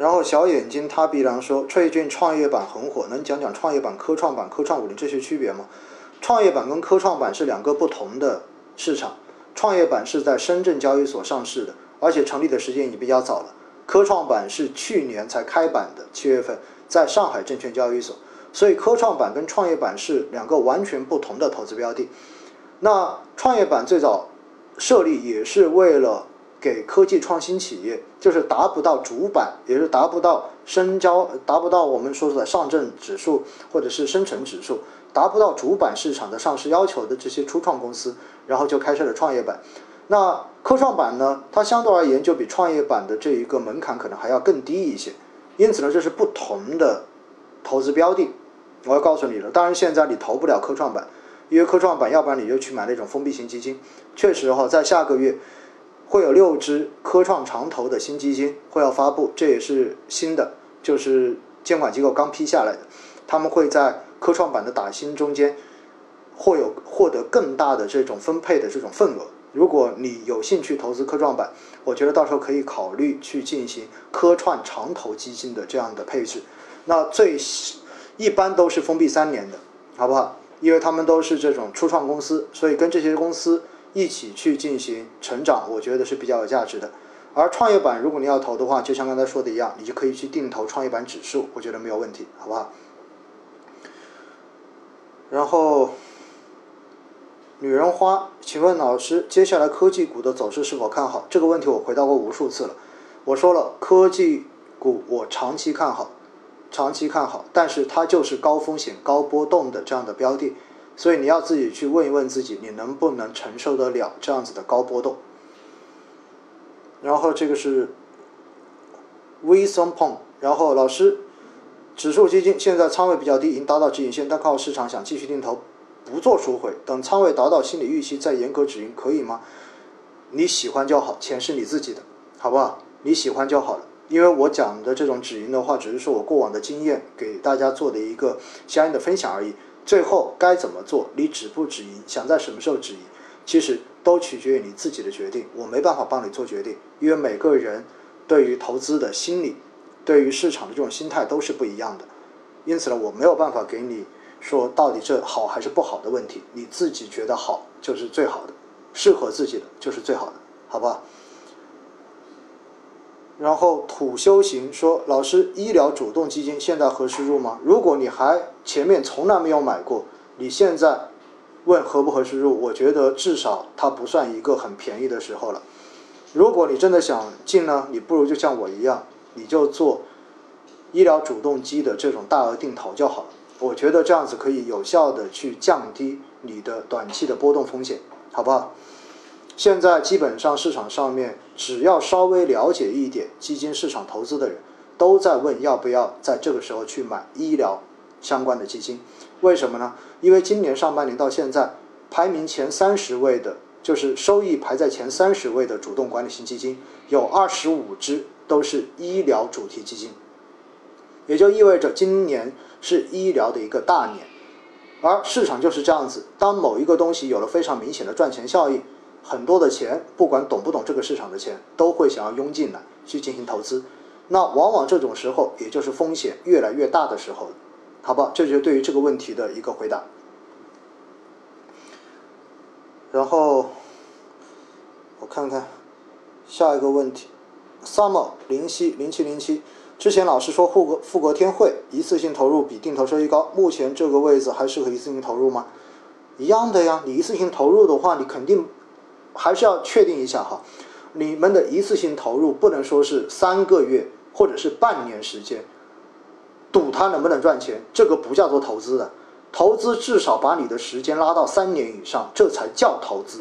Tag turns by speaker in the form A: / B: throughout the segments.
A: 然后小眼睛他必然说，最近创业板很火，能讲讲创业板、科创板、科创五零这些区别吗？创业板跟科创板是两个不同的市场，创业板是在深圳交易所上市的，而且成立的时间已经比较早了。科创板是去年才开板的，七月份在上海证券交易所，所以科创板跟创业板是两个完全不同的投资标的。那创业板最早设立也是为了。给科技创新企业，就是达不到主板，也是达不到深交，达不到我们说的上证指数或者是深成指数，达不到主板市场的上市要求的这些初创公司，然后就开设了创业板。那科创板呢，它相对而言就比创业板的这一个门槛可能还要更低一些，因此呢，这是不同的投资标的。我要告诉你了，当然现在你投不了科创板，因为科创板，要不然你就去买那种封闭型基金。确实哈，在下个月。会有六只科创长投的新基金会要发布，这也是新的，就是监管机构刚批下来的。他们会在科创板的打新中间，会有获得更大的这种分配的这种份额。如果你有兴趣投资科创板，我觉得到时候可以考虑去进行科创长投基金的这样的配置。那最一般都是封闭三年的，好不好？因为他们都是这种初创公司，所以跟这些公司。一起去进行成长，我觉得是比较有价值的。而创业板，如果你要投的话，就像刚才说的一样，你就可以去定投创业板指数，我觉得没有问题，好不好？然后，女人花，请问老师，接下来科技股的走势是否看好？这个问题我回答过无数次了。我说了，科技股我长期看好，长期看好，但是它就是高风险、高波动的这样的标的。所以你要自己去问一问自己，你能不能承受得了这样子的高波动？然后这个是 v s o n p o n 然后老师，指数基金现在仓位比较低，已经达到止盈线，但靠市场想继续定投，不做赎回，等仓位达到心理预期再严格止盈，可以吗？你喜欢就好，钱是你自己的，好不好？你喜欢就好了，因为我讲的这种止盈的话，只是说我过往的经验给大家做的一个相应的分享而已。最后该怎么做？你止不止盈？想在什么时候止盈？其实都取决于你自己的决定。我没办法帮你做决定，因为每个人对于投资的心理，对于市场的这种心态都是不一样的。因此呢，我没有办法给你说到底这好还是不好的问题。你自己觉得好就是最好的，适合自己的就是最好的，好不好？然后土修行说：“老师，医疗主动基金现在合适入吗？如果你还前面从来没有买过，你现在问合不合适入，我觉得至少它不算一个很便宜的时候了。如果你真的想进呢，你不如就像我一样，你就做医疗主动基的这种大额定投就好了。我觉得这样子可以有效的去降低你的短期的波动风险，好不好？”现在基本上市场上面，只要稍微了解一点基金市场投资的人，都在问要不要在这个时候去买医疗相关的基金。为什么呢？因为今年上半年到现在，排名前三十位的，就是收益排在前三十位的主动管理型基金，有二十五只都是医疗主题基金，也就意味着今年是医疗的一个大年。而市场就是这样子，当某一个东西有了非常明显的赚钱效应。很多的钱，不管懂不懂这个市场的钱，都会想要涌进来去进行投资。那往往这种时候，也就是风险越来越大的时候，好吧？这就是对于这个问题的一个回答。然后我看看下一个问题，summer 零七零七零七，之前老师说富格富格天惠一次性投入比定投收益高，目前这个位置还适合一次性投入吗？一样的呀，你一次性投入的话，你肯定。还是要确定一下哈，你们的一次性投入不能说是三个月或者是半年时间，赌它能不能赚钱，这个不叫做投资的。投资至少把你的时间拉到三年以上，这才叫投资。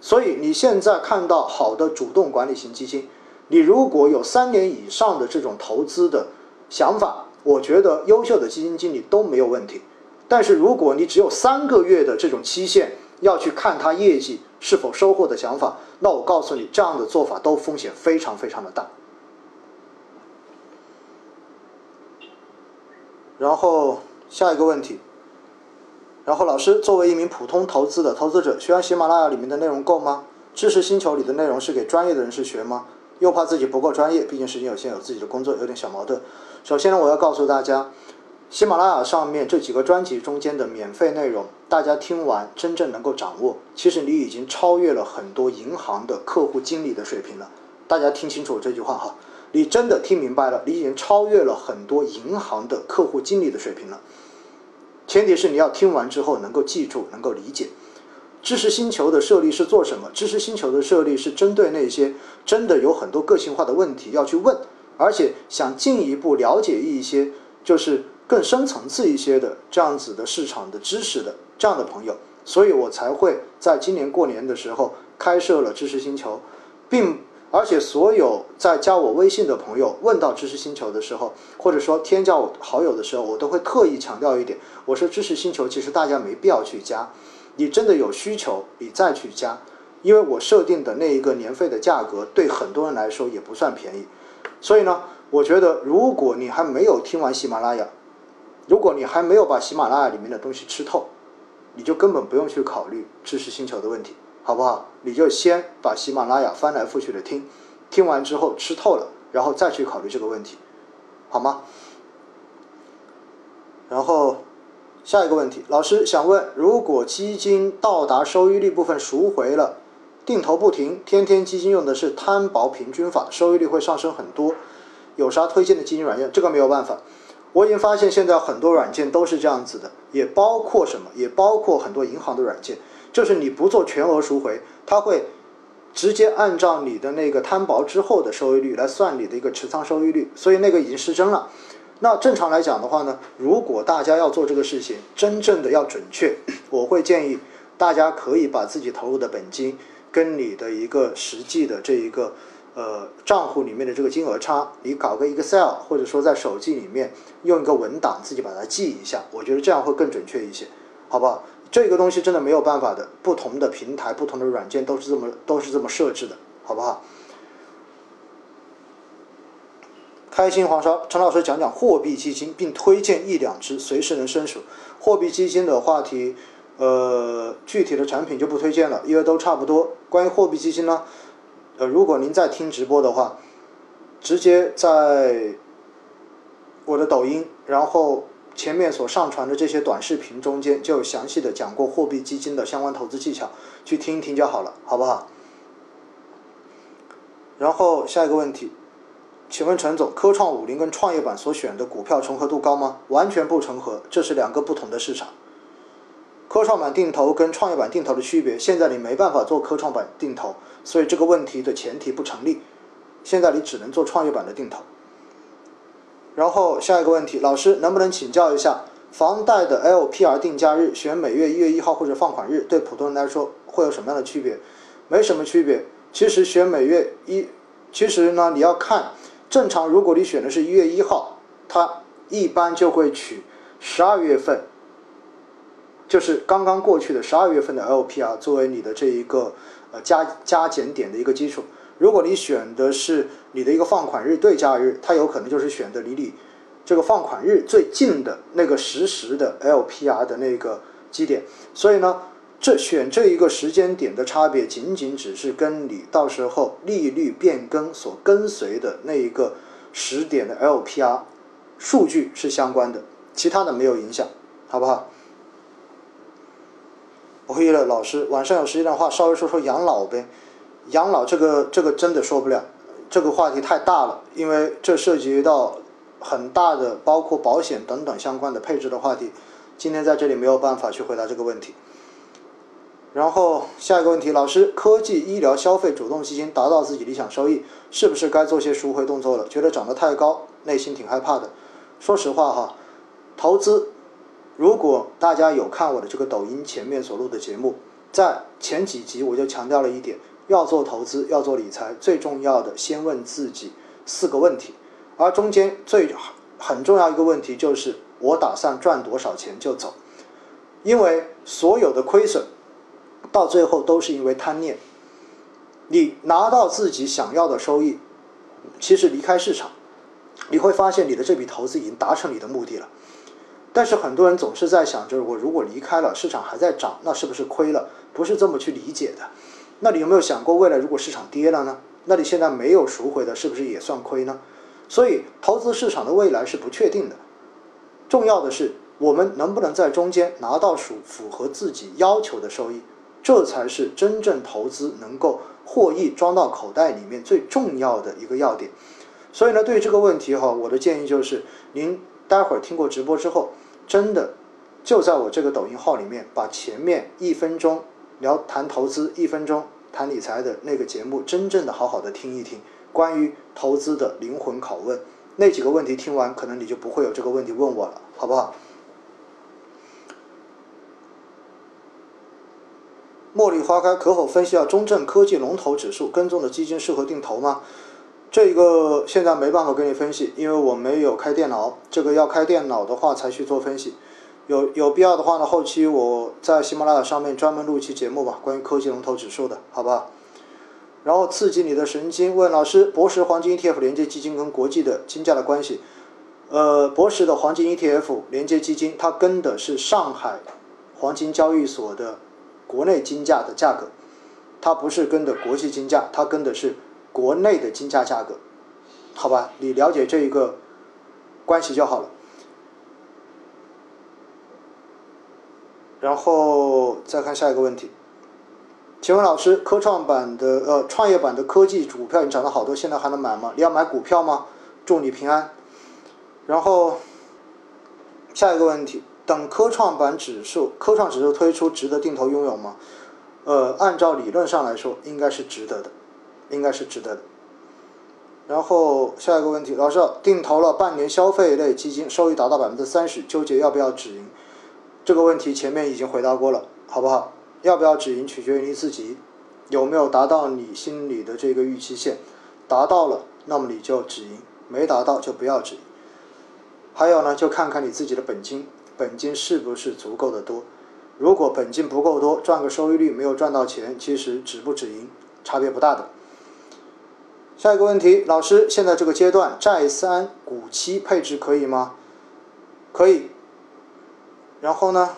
A: 所以你现在看到好的主动管理型基金，你如果有三年以上的这种投资的想法，我觉得优秀的基金经理都没有问题。但是如果你只有三个月的这种期限，要去看他业绩是否收获的想法，那我告诉你，这样的做法都风险非常非常的大。然后下一个问题，然后老师作为一名普通投资的投资者，学完喜马拉雅里面的内容够吗？知识星球里的内容是给专业的人士学吗？又怕自己不够专业，毕竟时间有限，有自己的工作，有点小矛盾。首先呢，我要告诉大家，喜马拉雅上面这几个专辑中间的免费内容，大家听完真正能够掌握，其实你已经超越了很多银行的客户经理的水平了。大家听清楚这句话哈，你真的听明白了，你已经超越了很多银行的客户经理的水平了。前提是你要听完之后能够记住，能够理解。知识星球的设立是做什么？知识星球的设立是针对那些真的有很多个性化的问题要去问，而且想进一步了解一些就是更深层次一些的这样子的市场的知识的这样的朋友，所以我才会在今年过年的时候开设了知识星球，并。而且所有在加我微信的朋友问到知识星球的时候，或者说添加我好友的时候，我都会特意强调一点：我说知识星球其实大家没必要去加，你真的有需求你再去加，因为我设定的那一个年费的价格对很多人来说也不算便宜。所以呢，我觉得如果你还没有听完喜马拉雅，如果你还没有把喜马拉雅里面的东西吃透，你就根本不用去考虑知识星球的问题。好不好？你就先把喜马拉雅翻来覆去的听，听完之后吃透了，然后再去考虑这个问题，好吗？然后下一个问题，老师想问：如果基金到达收益率部分赎回了，定投不停，天天基金用的是摊薄平均法，收益率会上升很多，有啥推荐的基金软件？这个没有办法，我已经发现现在很多软件都是这样子的，也包括什么？也包括很多银行的软件。就是你不做全额赎回，它会直接按照你的那个摊薄之后的收益率来算你的一个持仓收益率，所以那个已经失真了。那正常来讲的话呢，如果大家要做这个事情，真正的要准确，我会建议大家可以把自己投入的本金跟你的一个实际的这一个呃账户里面的这个金额差，你搞个 Excel 或者说在手机里面用一个文档自己把它记一下，我觉得这样会更准确一些，好不好？这个东西真的没有办法的，不同的平台、不同的软件都是这么都是这么设置的，好不好？开心黄烧，陈老师讲讲货币基金，并推荐一两只，随时能伸手。货币基金的话题，呃，具体的产品就不推荐了，因为都差不多。关于货币基金呢，呃，如果您在听直播的话，直接在我的抖音，然后。前面所上传的这些短视频中间就详细的讲过货币基金的相关投资技巧，去听一听就好了，好不好？然后下一个问题，请问陈总，科创五零跟创业板所选的股票重合度高吗？完全不重合，这是两个不同的市场。科创板定投跟创业板定投的区别，现在你没办法做科创板定投，所以这个问题的前提不成立。现在你只能做创业板的定投。然后下一个问题，老师能不能请教一下，房贷的 LPR 定价日选每月一月一号或者放款日，对普通人来说会有什么样的区别？没什么区别。其实选每月一，其实呢你要看，正常如果你选的是一月一号，它一般就会取十二月份，就是刚刚过去的十二月份的 LPR 作为你的这一个呃加加减点的一个基础。如果你选的是你的一个放款日对价日，它有可能就是选的离你这个放款日最近的那个实时的 LPR 的那个基点。所以呢，这选这一个时间点的差别，仅仅只是跟你到时候利率变更所跟随的那一个时点的 LPR 数据是相关的，其他的没有影响，好不好？不会了，老师，晚上有时间的话，稍微说说养老呗。养老这个这个真的说不了，这个话题太大了，因为这涉及到很大的包括保险等等相关的配置的话题，今天在这里没有办法去回答这个问题。然后下一个问题，老师，科技、医疗、消费主动基金达到自己理想收益，是不是该做些赎回动作了？觉得涨得太高，内心挺害怕的。说实话哈，投资，如果大家有看我的这个抖音前面所录的节目，在前几集我就强调了一点。要做投资，要做理财，最重要的先问自己四个问题，而中间最很重要一个问题就是我打算赚多少钱就走，因为所有的亏损到最后都是因为贪念。你拿到自己想要的收益，其实离开市场，你会发现你的这笔投资已经达成你的目的了。但是很多人总是在想，就是我如果离开了，市场还在涨，那是不是亏了？不是这么去理解的。那你有没有想过，未来如果市场跌了呢？那你现在没有赎回的，是不是也算亏呢？所以投资市场的未来是不确定的，重要的是我们能不能在中间拿到属符合自己要求的收益，这才是真正投资能够获益装到口袋里面最重要的一个要点。所以呢，对于这个问题哈，我的建议就是，您待会儿听过直播之后，真的就在我这个抖音号里面，把前面一分钟聊谈投资，一分钟。谈理财的那个节目，真正的好好的听一听关于投资的灵魂拷问，那几个问题听完，可能你就不会有这个问题问我了，好不好？茉莉花开，可否分析下中证科技龙头指数跟踪的基金适合定投吗？这个现在没办法跟你分析，因为我没有开电脑，这个要开电脑的话才去做分析。有有必要的话呢，后期我在喜马拉雅上面专门录一期节目吧，关于科技龙头指数的，好不好？然后刺激你的神经，问老师，博时黄金 ETF 连接基金跟国际的金价的关系？呃，博时的黄金 ETF 连接基金，它跟的是上海黄金交易所的国内金价的价格，它不是跟的国际金价，它跟的是国内的金价价格，好吧？你了解这一个关系就好了。然后再看下一个问题，请问老师，科创板的呃创业板的科技股票已经涨了好多，现在还能买吗？你要买股票吗？祝你平安。然后下一个问题，等科创板指数科创指数推出，值得定投拥有吗？呃，按照理论上来说，应该是值得的，应该是值得的。然后下一个问题，老师定投了半年消费类基金，收益达到百分之三十，纠结要不要止盈？这个问题前面已经回答过了，好不好？要不要止盈取决于你自己，有没有达到你心里的这个预期线，达到了，那么你就止盈；没达到就不要止盈。还有呢，就看看你自己的本金，本金是不是足够的多。如果本金不够多，赚个收益率没有赚到钱，其实止不止盈差别不大的。下一个问题，老师，现在这个阶段债三股七配置可以吗？可以。然后呢，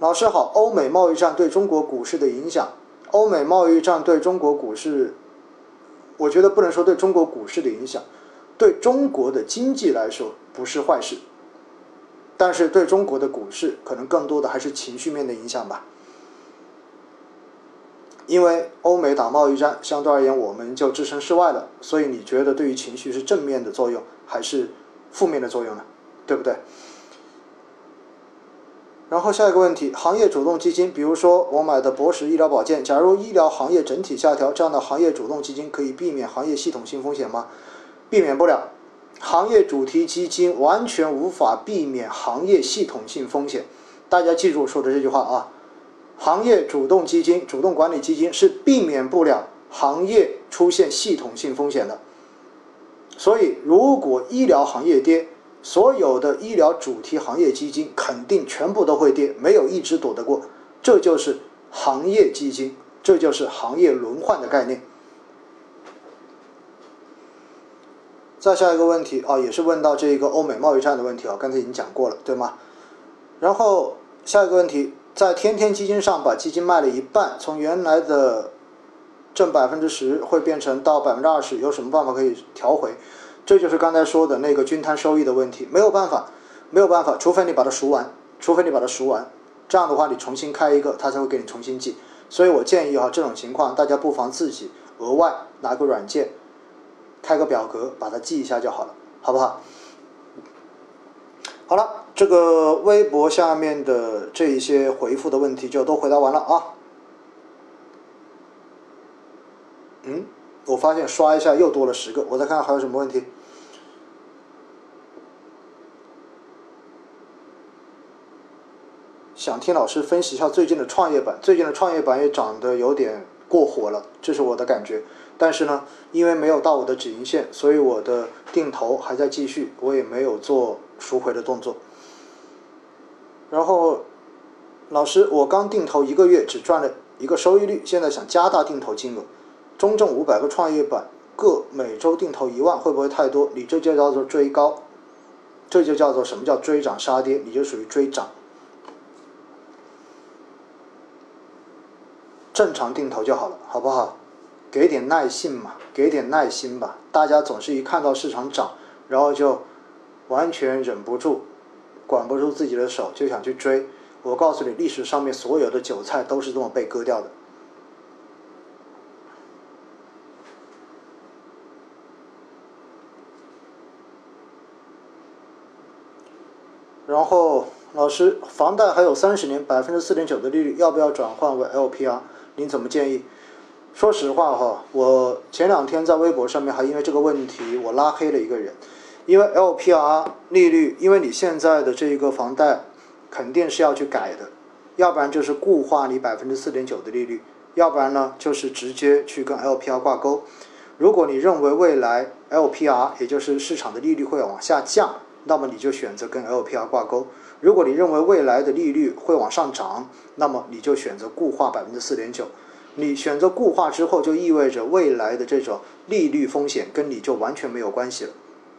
A: 老师好，欧美贸易战对中国股市的影响，欧美贸易战对中国股市，我觉得不能说对中国股市的影响，对中国的经济来说不是坏事，但是对中国的股市可能更多的还是情绪面的影响吧，因为欧美打贸易战，相对而言我们就置身事外了，所以你觉得对于情绪是正面的作用还是负面的作用呢？对不对？然后下一个问题，行业主动基金，比如说我买的博时医疗保健，假如医疗行业整体下调，这样的行业主动基金可以避免行业系统性风险吗？避免不了，行业主题基金完全无法避免行业系统性风险。大家记住说的这句话啊，行业主动基金、主动管理基金是避免不了行业出现系统性风险的。所以，如果医疗行业跌，所有的医疗主题行业基金肯定全部都会跌，没有一只躲得过。这就是行业基金，这就是行业轮换的概念。再下一个问题啊，也是问到这个欧美贸易战的问题啊，刚才已经讲过了，对吗？然后下一个问题，在天天基金上把基金卖了一半，从原来的挣百分之十会变成到百分之二十，有什么办法可以调回？这就是刚才说的那个均摊收益的问题，没有办法，没有办法，除非你把它赎完，除非你把它赎完，这样的话你重新开一个，它才会给你重新记。所以我建议哈，这种情况大家不妨自己额外拿个软件，开个表格把它记一下就好了，好不好？好了，这个微博下面的这一些回复的问题就都回答完了啊。嗯，我发现刷一下又多了十个，我再看看还有什么问题。想听老师分析一下最近的创业板，最近的创业板也涨得有点过火了，这是我的感觉。但是呢，因为没有到我的止盈线，所以我的定投还在继续，我也没有做赎回的动作。然后，老师，我刚定投一个月只赚了一个收益率，现在想加大定投金额，中证五百个创业板各每周定投一万，会不会太多？你这就叫做追高，这就叫做什么叫追涨杀跌？你就属于追涨。正常定投就好了，好不好？给点耐性嘛，给点耐心吧。大家总是一看到市场涨，然后就完全忍不住，管不住自己的手，就想去追。我告诉你，历史上面所有的韭菜都是这么被割掉的。然后，老师，房贷还有三十年，百分之四点九的利率，要不要转换为 LPR？您怎么建议？说实话哈，我前两天在微博上面还因为这个问题我拉黑了一个人，因为 LPR 利率，因为你现在的这一个房贷肯定是要去改的，要不然就是固化你百分之四点九的利率，要不然呢就是直接去跟 LPR 挂钩。如果你认为未来 LPR 也就是市场的利率会往下降，那么你就选择跟 LPR 挂钩。如果你认为未来的利率会往上涨，那么你就选择固化百分之四点九。你选择固化之后，就意味着未来的这种利率风险跟你就完全没有关系了，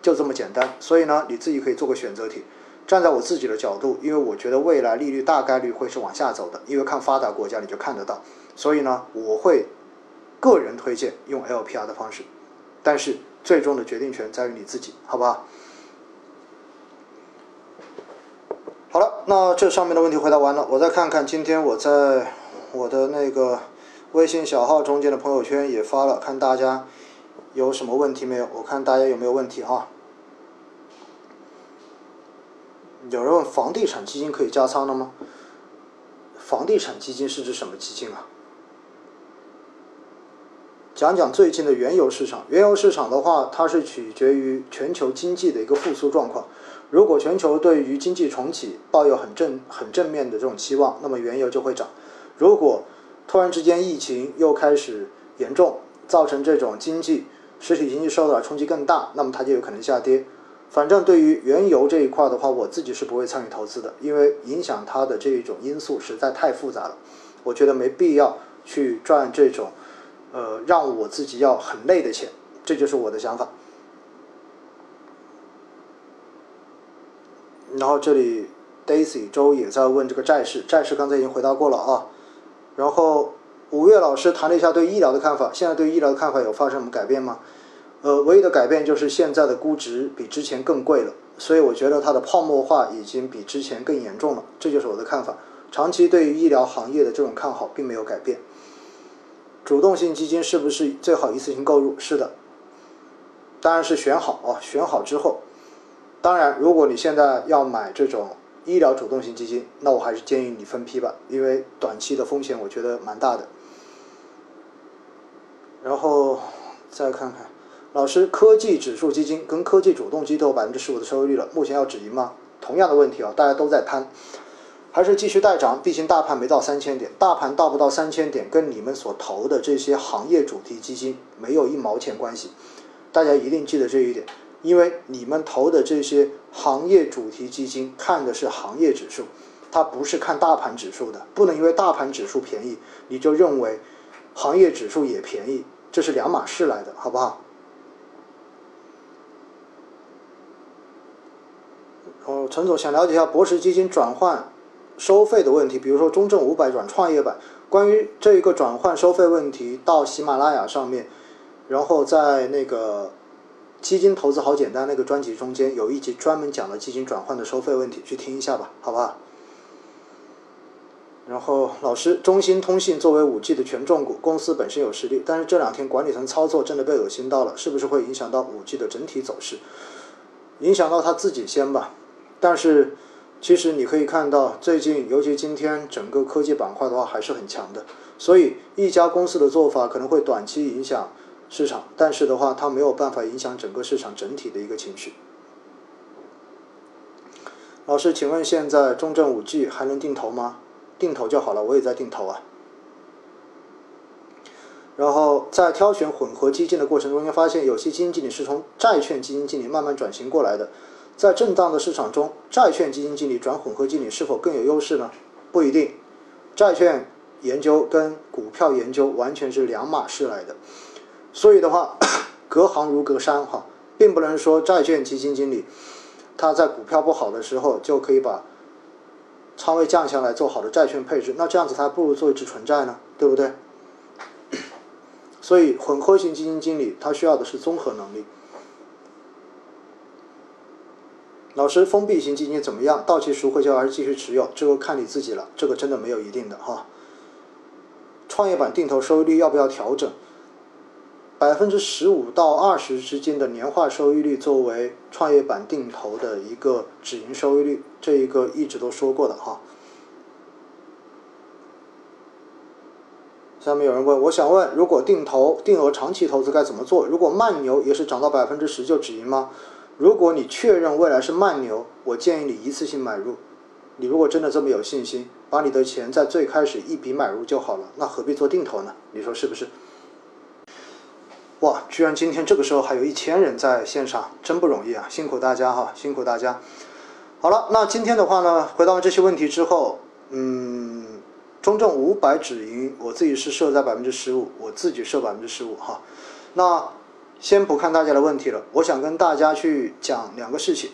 A: 就这么简单。所以呢，你自己可以做个选择题。站在我自己的角度，因为我觉得未来利率大概率会是往下走的，因为看发达国家你就看得到。所以呢，我会个人推荐用 LPR 的方式，但是最终的决定权在于你自己，好不好？好了，那这上面的问题回答完了，我再看看今天我在我的那个微信小号中间的朋友圈也发了，看大家有什么问题没有？我看大家有没有问题哈？有人问房地产基金可以加仓了吗？房地产基金是指什么基金啊？讲讲最近的原油市场。原油市场的话，它是取决于全球经济的一个复苏状况。如果全球对于经济重启抱有很正很正面的这种期望，那么原油就会涨。如果突然之间疫情又开始严重，造成这种经济实体经济受到的冲击更大，那么它就有可能下跌。反正对于原油这一块的话，我自己是不会参与投资的，因为影响它的这一种因素实在太复杂了。我觉得没必要去赚这种呃让我自己要很累的钱，这就是我的想法。然后这里 Daisy 周也在问这个债市，债市刚才已经回答过了啊。然后五月老师谈了一下对医疗的看法，现在对医疗的看法有发生什么改变吗？呃，唯一的改变就是现在的估值比之前更贵了，所以我觉得它的泡沫化已经比之前更严重了，这就是我的看法。长期对于医疗行业的这种看好并没有改变。主动性基金是不是最好一次性购入？是的，当然是选好啊，选好之后。当然，如果你现在要买这种医疗主动型基金，那我还是建议你分批吧，因为短期的风险我觉得蛮大的。然后再看看，老师，科技指数基金跟科技主动基都有百分之十五的收益率了，目前要止盈吗？同样的问题啊，大家都在贪，还是继续待涨？毕竟大盘没到三千点，大盘到不到三千点，跟你们所投的这些行业主题基金没有一毛钱关系，大家一定记得这一点。因为你们投的这些行业主题基金看的是行业指数，它不是看大盘指数的，不能因为大盘指数便宜，你就认为行业指数也便宜，这是两码事来的，好不好？哦，陈总想了解一下博时基金转换收费的问题，比如说中证五百转创业板，关于这一个转换收费问题，到喜马拉雅上面，然后在那个。基金投资好简单，那个专辑中间有一集专门讲了基金转换的收费问题，去听一下吧，好不好？然后老师，中兴通信作为五 G 的权重股，公司本身有实力，但是这两天管理层操作真的被恶心到了，是不是会影响到五 G 的整体走势？影响到他自己先吧。但是其实你可以看到，最近尤其今天整个科技板块的话还是很强的，所以一家公司的做法可能会短期影响。市场，但是的话，它没有办法影响整个市场整体的一个情绪。老师，请问现在中证五 G 还能定投吗？定投就好了，我也在定投啊。然后在挑选混合基金的过程中，间，发现有些基金经理是从债券基金经理慢慢转型过来的。在震荡的市场中，债券基金经理转混合经理是否更有优势呢？不一定，债券研究跟股票研究完全是两码事来的。所以的话，隔行如隔山哈，并不能说债券基金经理他在股票不好的时候就可以把仓位降下来做好的债券配置，那这样子他不如做一只纯债呢，对不对？所以混合型基金经理他需要的是综合能力。老师，封闭型基金怎么样？到期赎回就还是继续持有？这个看你自己了，这个真的没有一定的哈。创业板定投收益率要不要调整？百分之十五到二十之间的年化收益率作为创业板定投的一个止盈收益率，这一个一直都说过的哈。下面有人问，我想问，如果定投定额长期投资该怎么做？如果慢牛也是涨到百分之十就止盈吗？如果你确认未来是慢牛，我建议你一次性买入。你如果真的这么有信心，把你的钱在最开始一笔买入就好了，那何必做定投呢？你说是不是？哇，居然今天这个时候还有一千人在线上，真不容易啊！辛苦大家哈，辛苦大家。好了，那今天的话呢，回答完这些问题之后，嗯，中证五百止盈，我自己是设在百分之十五，我自己设百分之十五哈。那先不看大家的问题了，我想跟大家去讲两个事情。